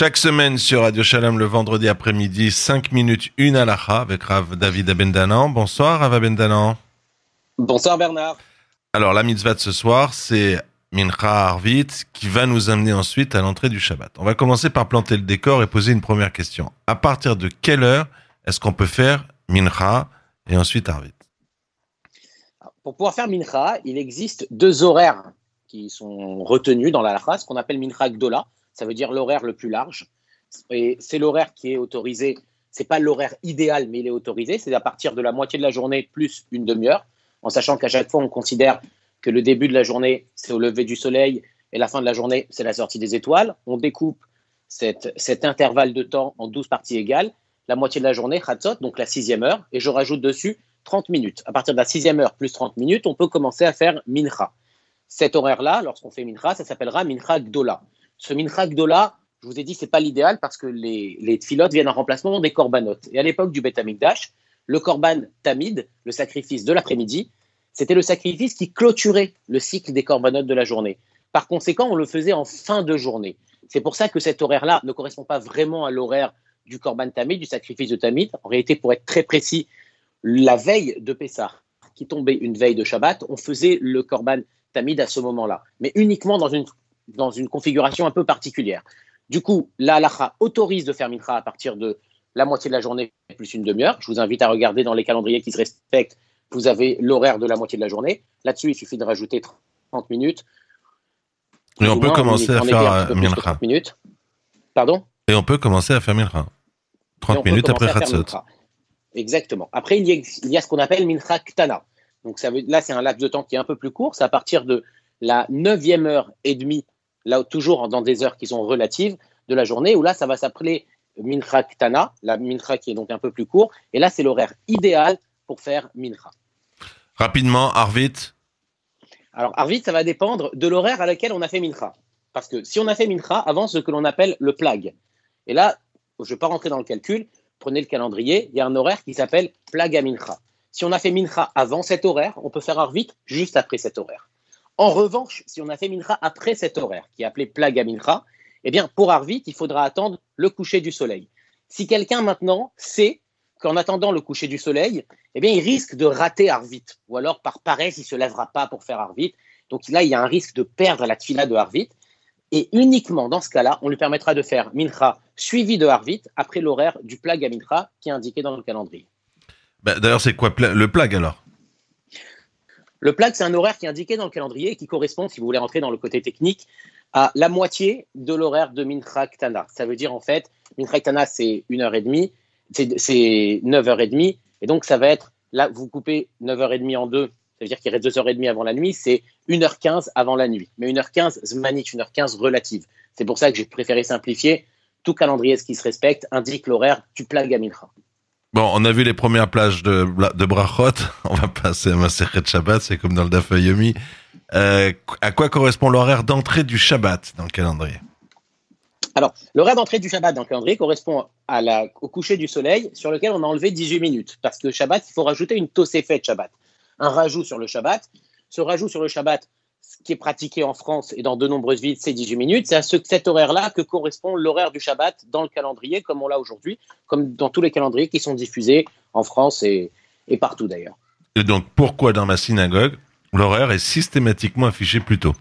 Chaque semaine sur Radio Shalom le vendredi après-midi, 5 minutes, une alaha avec Rav David Abendanan. Bonsoir Rav Abendanan. Bonsoir Bernard. Alors la mitzvah de ce soir, c'est Mincha Arvit qui va nous amener ensuite à l'entrée du Shabbat. On va commencer par planter le décor et poser une première question. À partir de quelle heure est-ce qu'on peut faire Mincha et ensuite Arvit? Pour pouvoir faire Mincha, il existe deux horaires qui sont retenus dans la ce qu'on appelle Mincha Gdola ça veut dire l'horaire le plus large. Et c'est l'horaire qui est autorisé. C'est pas l'horaire idéal, mais il est autorisé. C'est à partir de la moitié de la journée plus une demi-heure, en sachant qu'à chaque fois, on considère que le début de la journée, c'est au lever du soleil et la fin de la journée, c'est la sortie des étoiles. On découpe cet intervalle de temps en 12 parties égales. La moitié de la journée, Khatzot, donc la sixième heure, et je rajoute dessus 30 minutes. À partir de la sixième heure plus 30 minutes, on peut commencer à faire Mincha. Cet horaire-là, lorsqu'on fait Mincha, ça s'appellera Mincha Gdola. Ce Mincha Gdola, je vous ai dit, c'est pas l'idéal parce que les, les viennent en remplacement des corbanotes. Et à l'époque du Beth Amikdash, le korban tamid, le sacrifice de l'après-midi, c'était le sacrifice qui clôturait le cycle des corbanotes de la journée. Par conséquent, on le faisait en fin de journée. C'est pour ça que cet horaire-là ne correspond pas vraiment à l'horaire du korban tamid, du sacrifice de tamid. En réalité, pour être très précis, la veille de Pessah, qui tombait une veille de Shabbat, on faisait le korban tamid à ce moment-là, mais uniquement dans une dans une configuration un peu particulière. Du coup, la halakha autorise de faire mincha à partir de la moitié de la journée plus une demi-heure. Je vous invite à regarder dans les calendriers qui se respectent. Vous avez l'horaire de la moitié de la journée. Là-dessus, il suffit de rajouter 30 minutes. Et on peut commencer à faire mincha. minutes. Pardon? Et on peut commencer à faire mincha. 30 minutes après Khatsot. Exactement. Après, il y a, ce qu'on appelle mincha ktana. Donc ça veut, là, c'est un laps de temps qui est un peu plus court. C'est à partir de la neuvième heure et demie là toujours dans des heures qui sont relatives de la journée, où là, ça va s'appeler Mincha Ktana, la Mincha qui est donc un peu plus court, et là, c'est l'horaire idéal pour faire Mincha. Rapidement, Arvit Alors, Arvit, ça va dépendre de l'horaire à laquelle on a fait Mincha. Parce que si on a fait Mincha avant ce que l'on appelle le plag, et là, je ne vais pas rentrer dans le calcul, prenez le calendrier, il y a un horaire qui s'appelle plag à Mincha. Si on a fait Mincha avant cet horaire, on peut faire Arvit juste après cet horaire. En revanche, si on a fait Mincha après cet horaire, qui est appelé Plaga Mincha, eh bien, pour Arvit, il faudra attendre le coucher du soleil. Si quelqu'un maintenant sait qu'en attendant le coucher du soleil, eh bien, il risque de rater Arvit, ou alors par paresse, il ne se lèvera pas pour faire Arvit. Donc là, il y a un risque de perdre la tfila de Arvit. Et uniquement dans ce cas-là, on lui permettra de faire Mincha suivi de Arvit après l'horaire du Plaga Mincha qui est indiqué dans le calendrier. Bah, d'ailleurs, c'est quoi le Plag alors? Le plag, c'est un horaire qui est indiqué dans le calendrier et qui correspond, si vous voulez rentrer dans le côté technique, à la moitié de l'horaire de Mincha Ça veut dire en fait, Mincha Ktana, c'est 1h30, c'est 9h30, et donc ça va être, là, vous coupez 9h30 en deux, ça veut dire qu'il reste 2h30 avant la nuit, c'est 1h15 avant la nuit. Mais 1h15, Zmanit, 1h15 relative. C'est pour ça que j'ai préféré simplifier. Tout calendrier qui se respecte indique l'horaire du plag à Mincha. Bon, on a vu les premières plages de, de Brachot. On va passer à Maseret Shabbat, c'est comme dans le Daf Yomi. Euh, à quoi correspond l'horaire d'entrée du Shabbat dans le calendrier? Alors, l'horaire d'entrée du Shabbat dans le calendrier correspond au coucher du soleil sur lequel on a enlevé 18 minutes. Parce que Shabbat, il faut rajouter une Tosefet Shabbat. Un rajout sur le Shabbat. Ce rajout sur le Shabbat, qui est pratiqué en France et dans de nombreuses villes, c'est 18 minutes. C'est à ce, cet horaire-là que correspond l'horaire du Shabbat dans le calendrier, comme on l'a aujourd'hui, comme dans tous les calendriers qui sont diffusés en France et, et partout d'ailleurs. Et donc, pourquoi dans ma synagogue, l'horaire est systématiquement affiché plus tôt?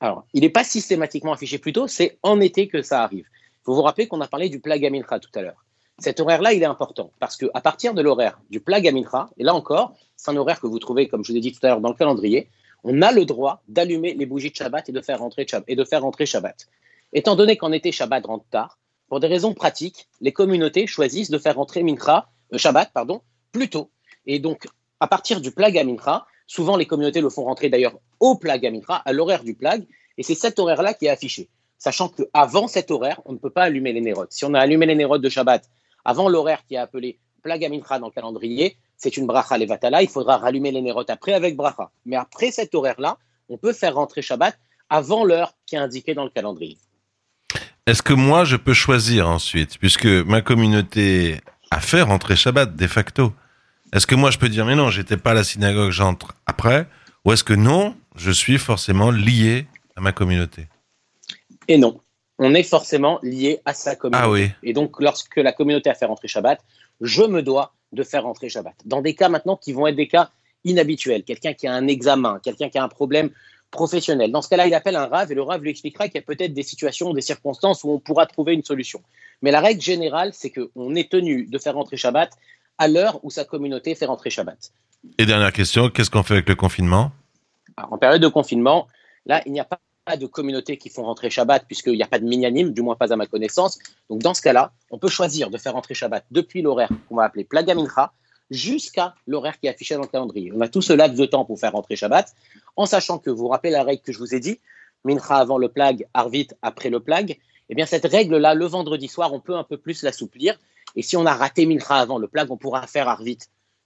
Alors, il n'est pas systématiquement affiché plus tôt, c'est en été que ça arrive. Faut vous rappeler qu'on a parlé du plag tout à l'heure. Cet horaire-là, il est important parce qu'à partir de l'horaire du plag et là encore, c'est un horaire que vous trouvez, comme je vous ai dit tout à l'heure, dans le calendrier, on a le droit d'allumer les bougies de Shabbat et de faire rentrer Shabbat. Étant donné qu'en été, Shabbat rentre tard, pour des raisons pratiques, les communautés choisissent de faire rentrer euh, Shabbat pardon, plus tôt. Et donc, à partir du plag à Mincha, souvent les communautés le font rentrer d'ailleurs au plag à Mincha, à l'horaire du plag, et c'est cet horaire-là qui est affiché. Sachant qu'avant cet horaire, on ne peut pas allumer les nérodes. Si on a allumé les nérodes de Shabbat avant l'horaire qui est appelé plag à Mincha dans le calendrier, c'est une bracha levatala, il faudra rallumer les nérotes après avec bracha. Mais après cet horaire-là, on peut faire rentrer Shabbat avant l'heure qui est indiquée dans le calendrier. Est-ce que moi, je peux choisir ensuite, puisque ma communauté a fait rentrer Shabbat de facto? Est-ce que moi, je peux dire, mais non, j'étais pas à la synagogue, j'entre après? Ou est-ce que non, je suis forcément lié à ma communauté? Et non. on est forcément lié à sa communauté. Ah oui. Et donc, lorsque la communauté a fait rentrer Shabbat, je me dois de faire rentrer Shabbat. Dans des cas maintenant qui vont être des cas inhabituels, quelqu'un qui a un examen, quelqu'un qui a un problème professionnel. Dans ce cas-là, il appelle un rave et le rave lui expliquera qu'il y a peut-être des situations, des circonstances où on pourra trouver une solution. Mais la règle générale, c'est qu'on est tenu de faire rentrer Shabbat à l'heure où sa communauté fait rentrer Shabbat. Et dernière question, qu'est-ce qu'on fait avec le confinement? Alors, En période de confinement, là, il n'y a pas de communautés qui font rentrer Shabbat puisqu'il n'y a pas de minyanim, du moins pas à ma connaissance. Donc dans ce cas-là, on peut choisir de faire rentrer Shabbat depuis l'horaire qu'on va appeler Plaga Mincha jusqu'à l'horaire qui est affiché dans le calendrier. On a tout ce laps de temps pour faire rentrer Shabbat, en sachant que vous vous rappelez la règle que je vous ai dit, Mincha avant le plag, Arvit après le plag. Eh bien cette règle-là, le vendredi soir, on peut un peu plus l'assouplir. Et si on a raté Mincha avant le plag, on pourra faire Arvit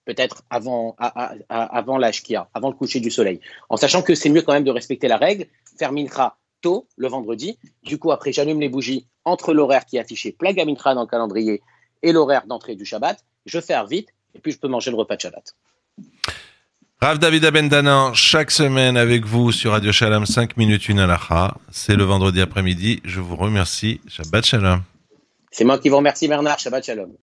peut-être avant, à, à, avant l'Ashkia, avant le coucher du soleil. En sachant que c'est mieux quand même de respecter la règle, faire Mincha tôt, le vendredi. Du coup, après, j'allume les bougies entre l'horaire qui est affiché Plaga Mincha dans le calendrier et l'horaire d'entrée du Shabbat. Je fais vite et puis je peux manger le repas de Shabbat. Rav David Abendanan, chaque semaine avec vous sur Radio Shalom, 5 minutes, une alaha. C'est le vendredi après-midi. Je vous remercie. Shabbat Shalom. C'est moi qui vous remercie, Bernard. Shabbat Shalom.